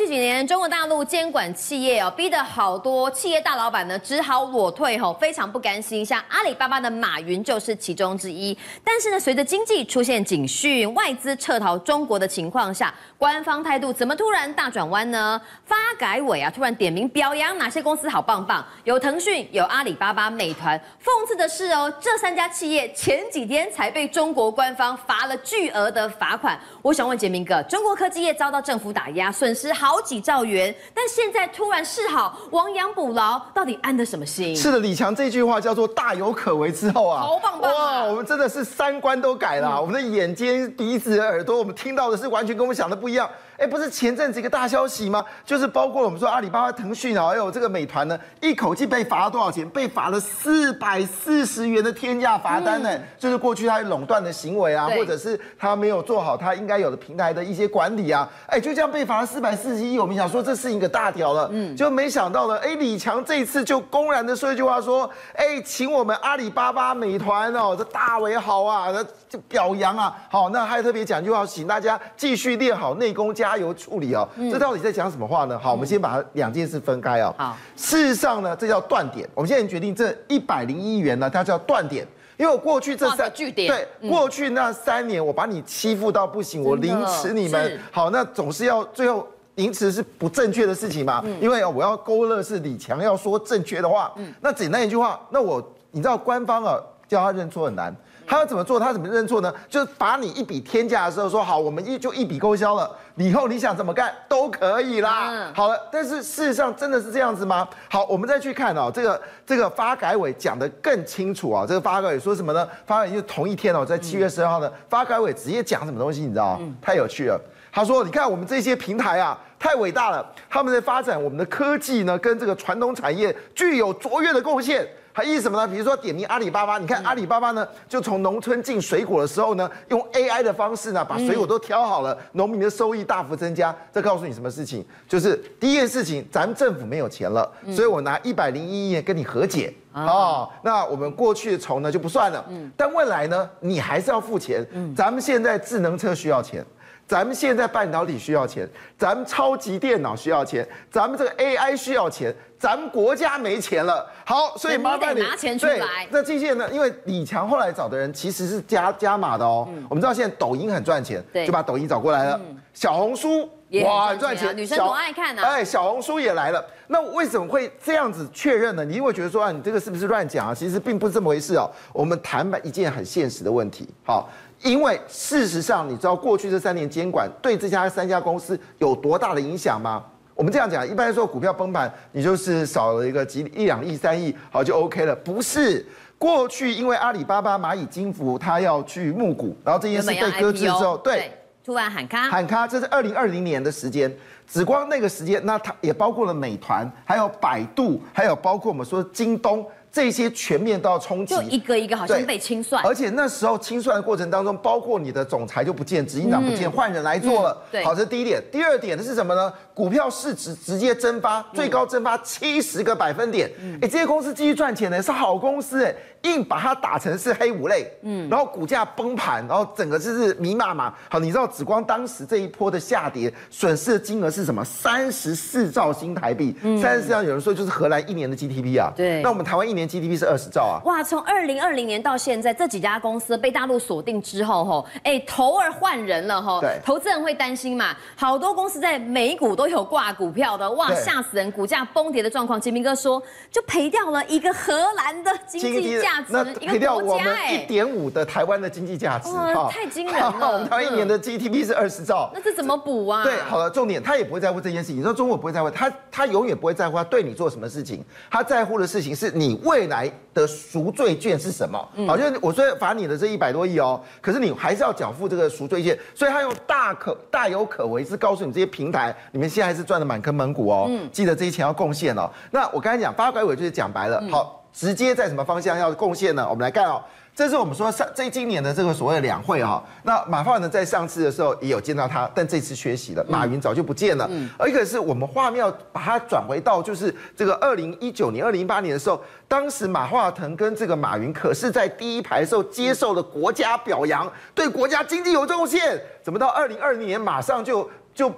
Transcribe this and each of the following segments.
这几年中国大陆监管企业哦，逼得好多企业大老板呢只好裸退吼，非常不甘心。像阿里巴巴的马云就是其中之一。但是呢，随着经济出现警讯，外资撤逃中国的情况下，官方态度怎么突然大转弯呢？发改委啊，突然点名表扬哪些公司好棒棒，有腾讯，有阿里巴巴、美团。讽刺的是哦，这三家企业前几天才被中国官方罚了巨额的罚款。我想问杰明哥，中国科技业遭到政府打压，损失好几兆元，但现在突然示好，亡羊补牢，到底安的什么心？是的，李强这句话叫做大有可为之后啊，好棒棒啊！哇，我们真的是三观都改了，嗯、我们的眼睛、鼻子、耳朵，我们听到的是完全跟我们想的不一样。哎，不是前阵子一个大消息吗？就是包括我们说阿里巴巴、腾讯啊，还有这个美团呢，一口气被罚了多少钱？被罚了四百四十元的天价罚单呢。嗯、就是过去他垄断的行为啊，或者是他没有做好他应该有的平台的一些管理啊，哎，就这样被罚了四百四十亿。我们想说这是一个大条了，嗯，就没想到呢，哎，李强这一次就公然的说一句话说，哎，请我们阿里巴巴、美团哦，这大为好啊，那就表扬啊，好，那还特别讲一句话，请大家继续练好内功，加油处理哦。这到底在讲什么话呢？好，我们先把它两件事分开哦。好，事实上呢，这叫断点。我们现在决定这一百零一亿元呢，它叫断点，因为我过去这三对，过去那三年我把你欺负到不行，我凌迟你们，好，那总是要最后凌迟是不正确的事情嘛？因为我要勾勒是李强要说正确的话，那简单一句话，那我你知道官方啊叫他认错很难。他要怎么做？他怎么认错呢？就是罚你一笔天价的时候说好，我们一就一笔勾销了，以后你想怎么干都可以啦。嗯、好了，但是事实上真的是这样子吗？好，我们再去看哦，这个这个发改委讲的更清楚啊。这个发改委说什么呢？发改委就同一天哦，在七月十二号呢发改委直接讲什么东西？你知道吗？嗯、太有趣了。他说：“你看我们这些平台啊，太伟大了，他们在发展我们的科技呢，跟这个传统产业具有卓越的贡献。”还意思什么呢？比如说点名阿里巴巴，你看阿里巴巴呢，就从农村进水果的时候呢，用 AI 的方式呢，把水果都挑好了，农民的收益大幅增加。这告诉你什么事情？就是第一件事情，咱们政府没有钱了，所以我拿一百零一亿跟你和解哦。那我们过去的仇呢就不算了，但未来呢，你还是要付钱。咱们现在智能车需要钱。咱们现在半导体需要钱，咱们超级电脑需要钱，咱们这个 AI 需要钱，咱们国家没钱了。好，所以麻烦你，你拿钱出来。对，那这些呢？因为李强后来找的人其实是加加码的哦。嗯、我们知道现在抖音很赚钱，对就把抖音找过来了。嗯、小红书哇，很，赚钱，女生多爱看啊。哎，小红书也来了。那为什么会这样子确认呢？你因为觉得说啊，你这个是不是乱讲啊？其实并不是这么回事哦。我们谈一件很现实的问题。好。因为事实上，你知道过去这三年监管对这家三家公司有多大的影响吗？我们这样讲，一般来说股票崩盘，你就是少了一个几一两亿、三亿，好就 OK 了。不是，过去因为阿里巴巴、蚂蚁金服，它要去募股，然后这件事被搁置之后，对，对，突然喊卡，喊卡，这是二零二零年的时间，只光那个时间，那它也包括了美团，还有百度，还有包括我们说京东。这些全面都要冲击，就一个一个好像被清算，而且那时候清算的过程当中，包括你的总裁就不见，执行长不见，换人来做了。对，好，这是第一点。第二点的是什么呢？股票市值直接蒸发，最高蒸发七十个百分点。哎，这些公司继续赚钱呢，是好公司哎，硬把它打成是黑五类，嗯，然后股价崩盘，然后整个就是密码嘛。好，你知道紫光当时这一波的下跌，损失的金额是什么？三十四兆新台币，三十四兆有人说就是荷兰一年的 GDP 啊。对，那我们台湾一年。GDP 是二十兆啊！哇，从二零二零年到现在，这几家公司被大陆锁定之后，吼，哎，头儿换人了，吼，对，投资人会担心嘛？好多公司在美股都有挂股票的，哇，吓死人！股价崩跌的状况，杰明哥说，就赔掉了一个荷兰的经济价值，赔掉我们一点五的台湾的经济价值，哇，太惊人了！我们台湾一年的 GDP 是二十兆，那这怎么补啊？对，好了，重点他也不会在乎这件事情。你说中国不会在乎，他他永远不会在乎他对你做什么事情，他在乎的事情是你未来的赎罪券是什么？好，就是我说罚你的这一百多亿哦，可是你还是要缴付这个赎罪券，所以他用大可大有可为，是告诉你这些平台，你们现在是赚的满坑满谷哦。记得这些钱要贡献哦。那我刚才讲发改委就是讲白了，好，直接在什么方向要贡献呢？我们来看哦。这是我们说上这今年的这个所谓的两会哈，那马化腾在上次的时候也有见到他，但这次缺席了。马云早就不见了，嗯而一个是我们画面要把它转回到就是这个二零一九年、二零一八年的时候，当时马化腾跟这个马云可是在第一排的时候接受了国家表扬，对国家经济有贡献，怎么到二零二零年马上就就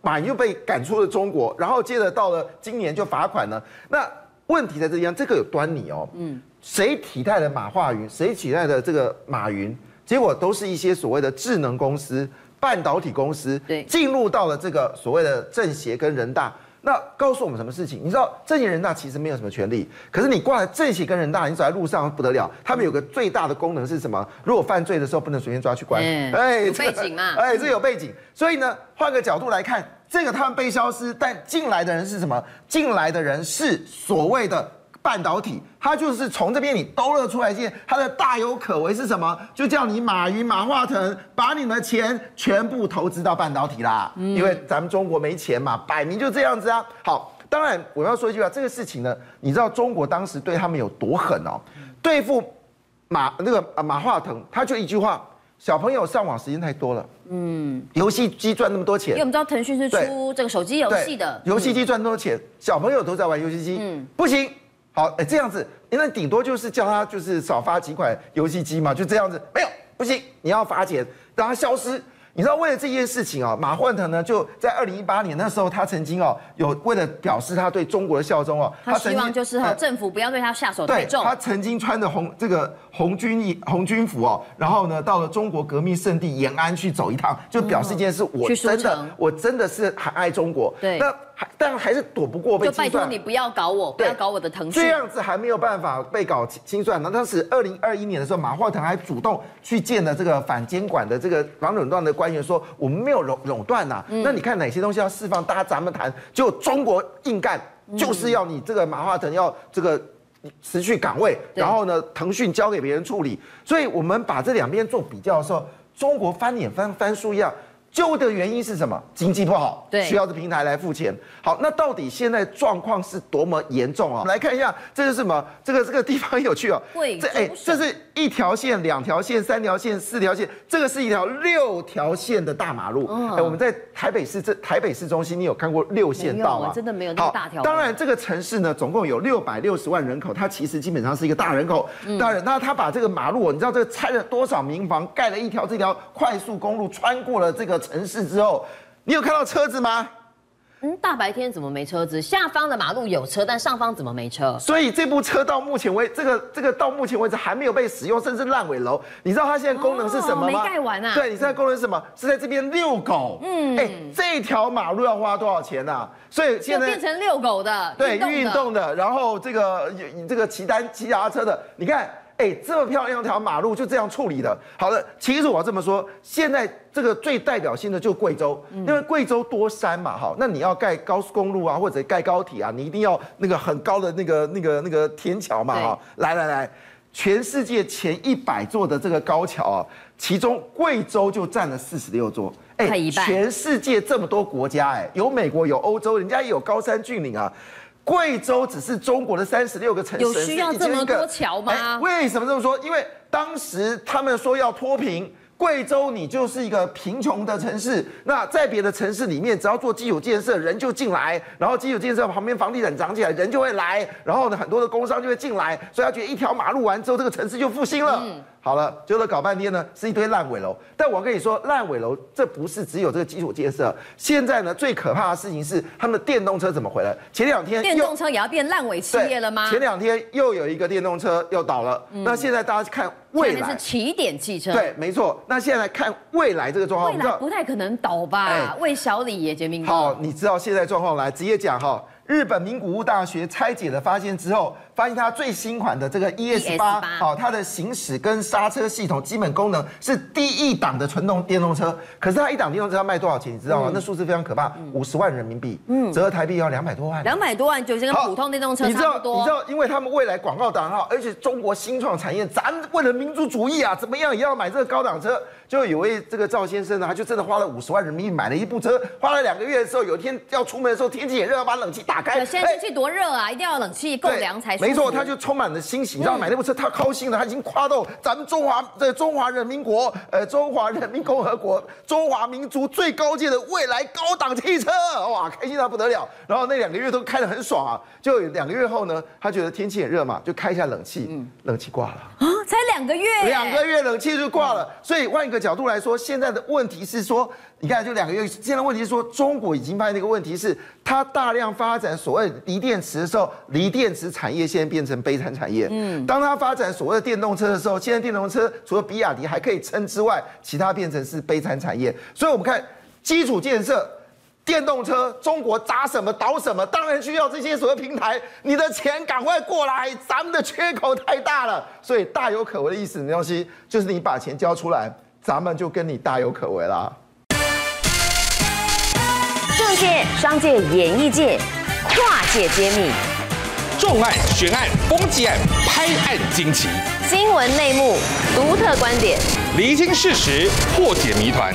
马云就被赶出了中国，然后接着到了今年就罚款了。那问题在这地方，这个有端倪哦。嗯，谁替代了马化云？谁取代了这个马云？结果都是一些所谓的智能公司、半导体公司，对，进入到了这个所谓的政协跟人大。那告诉我们什么事情？你知道政协人大其实没有什么权利，可是你挂在政协跟人大，你走在路上不得了。他们有个最大的功能是什么？如果犯罪的时候不能随便抓去关。哎，有背景嘛？哎，这有背景。所以呢，换个角度来看，这个他们被消失，但进来的人是什么？进来的人是所谓的。半导体，它就是从这边你兜了出来，见它的大有可为是什么？就叫你马云、马化腾把你们的钱全部投资到半导体啦。因为咱们中国没钱嘛，摆明就这样子啊。好，当然我要说一句话，这个事情呢，你知道中国当时对他们有多狠哦？对付马那个马化腾，他就一句话：小朋友上网时间太多了。嗯，游戏机赚那么多钱，因为我们知道腾讯是出这个手机游戏的，游戏机赚那么多钱，小朋友都在玩游戏机，嗯，不行。好，哎，这样子，那顶多就是叫他就是少发几款游戏机嘛，就这样子，没有，不行，你要罚钱，让他消失。你知道为了这件事情啊，马焕腾呢就在二零一八年那时候，他曾经哦有为了表示他对中国的效忠哦，他希望就是哈政府不要对他下手太重。他曾经穿着红这个红军衣红军服哦，然后呢到了中国革命圣地延安去走一趟，就表示一件事，我真的我真的是很爱中国。对。那。但还是躲不过被清算。就拜托你不要搞我，不要搞我的腾讯。这样子还没有办法被搞清算。那当时二零二一年的时候，马化腾还主动去见了这个反监管的这个反垄断的官员，说我们没有垄垄断呐。那你看哪些东西要释放，大家咱们谈。就中国硬干，就是要你这个马化腾要这个辞去岗位，然后呢，腾讯交给别人处理。所以我们把这两边做比较的时候，中国翻脸翻翻书一样。旧的原因是什么？经济不好，对，需要这平台来付钱。好，那到底现在状况是多么严重啊？我们来看一下，这是什么？这个这个地方很有趣哦。贵州省。哎，这是一条线、两条线、三条线、四条线，这个是一条六条线的大马路。嗯。哎，我们在台北市这台北市中心，你有看过六线道吗？真的没有那么大条。当然，这个城市呢，总共有六百六十万人口，它其实基本上是一个大人口。嗯。当然，那他把这个马路，你知道这个拆了多少民房，盖了一条这条快速公路，穿过了这个。城市之后，你有看到车子吗？嗯，大白天怎么没车子？下方的马路有车，但上方怎么没车？所以这部车到目前为这个这个到目前为止还没有被使用，甚至烂尾楼。你知道它现在功能是什么吗？哦、没盖完啊。对，你现在功能是什么？是在这边遛狗。嗯，哎，这条马路要花多少钱啊？所以现在变成遛狗的，对，运动的，然后这个这个骑单骑脚踏车的，你看。哎，这么漂亮一条马路就这样处理的。好了，其实我要这么说，现在这个最代表性的就是贵州，因为贵州多山嘛，哈，那你要盖高速公路啊，或者盖高铁啊，你一定要那个很高的那个那个那个天桥嘛，哈。来来来，全世界前一百座的这个高桥啊，其中贵州就占了四十六座。哎，全世界这么多国家，哎，有美国，有欧洲，人家也有高山峻岭啊。贵州只是中国的三十六个城市，有需要这么多桥吗？为什么这么说？因为当时他们说要脱贫，贵州你就是一个贫穷的城市。那在别的城市里面，只要做基础建设，人就进来，然后基础建设旁边房地产涨起来，人就会来，然后呢，很多的工商就会进来，所以他觉得一条马路完之后，这个城市就复兴了。嗯好了，结果搞半天呢，是一堆烂尾楼。但我跟你说，烂尾楼这不是只有这个基础建设。现在呢，最可怕的事情是他们的电动车怎么回来？前两天电动车也要变烂尾企业了吗？前两天又有一个电动车又倒了。嗯、那现在大家看未来是起点汽车，对，没错。那现在看未来这个状况，未来不太可能倒吧？哎、魏小李也杰明。好，你知道现在状况来直接讲哈。日本名古屋大学拆解的发现之后，发现它最新款的这个 ES 八，好，它的行驶跟刹车系统基本功能是低一档的纯动电动车。可是它一档电动车要卖多少钱？你知道吗？嗯、那数字非常可怕，五十万人民币，嗯，折合台币要两百多万。两百多万就是跟普通电动车差不多。你知道，你知道，因为他们未来广告档号，而且中国新创产业，咱为了民族主义啊，怎么样也要买这个高档车。就有位这个赵先生呢，他就真的花了五十万人民币买了一部车，花了两个月的时候，有一天要出门的时候，天气也热，要把冷气打开。现在天气多热啊，一定要冷气够凉才舒服。没错，他就充满了欣喜，你知道买那部车他高兴了，他已经夸到咱们中华这中华人民国，呃，中华人民共和国，中华民族最高阶的未来高档汽车，哇，开心到不得了。然后那两个月都开得很爽啊，就两个月后呢，他觉得天气很热嘛，就开一下冷气，嗯，冷气挂了。才两个月，两个月冷气就挂了。所以换一个角度来说，现在的问题是说，你看就两个月，现在问题是说，中国已经发现一个问题是，它大量发展所谓锂电池的时候，锂电池产业现在变成悲惨产业。嗯，当它发展所谓的电动车的时候，现在电动车除了比亚迪还可以撑之外，其他变成是悲惨产业。所以我们看基础建设。电动车，中国砸什么倒什么，当然需要这些所谓平台。你的钱赶快过来，咱们的缺口太大了，所以大有可为的意思，的东西就是你把钱交出来，咱们就跟你大有可为啦。政界、商界、演艺界，跨界揭秘，重案、悬案、攻击案、拍案惊奇，新闻内幕，独特观点，厘清事实，破解谜团。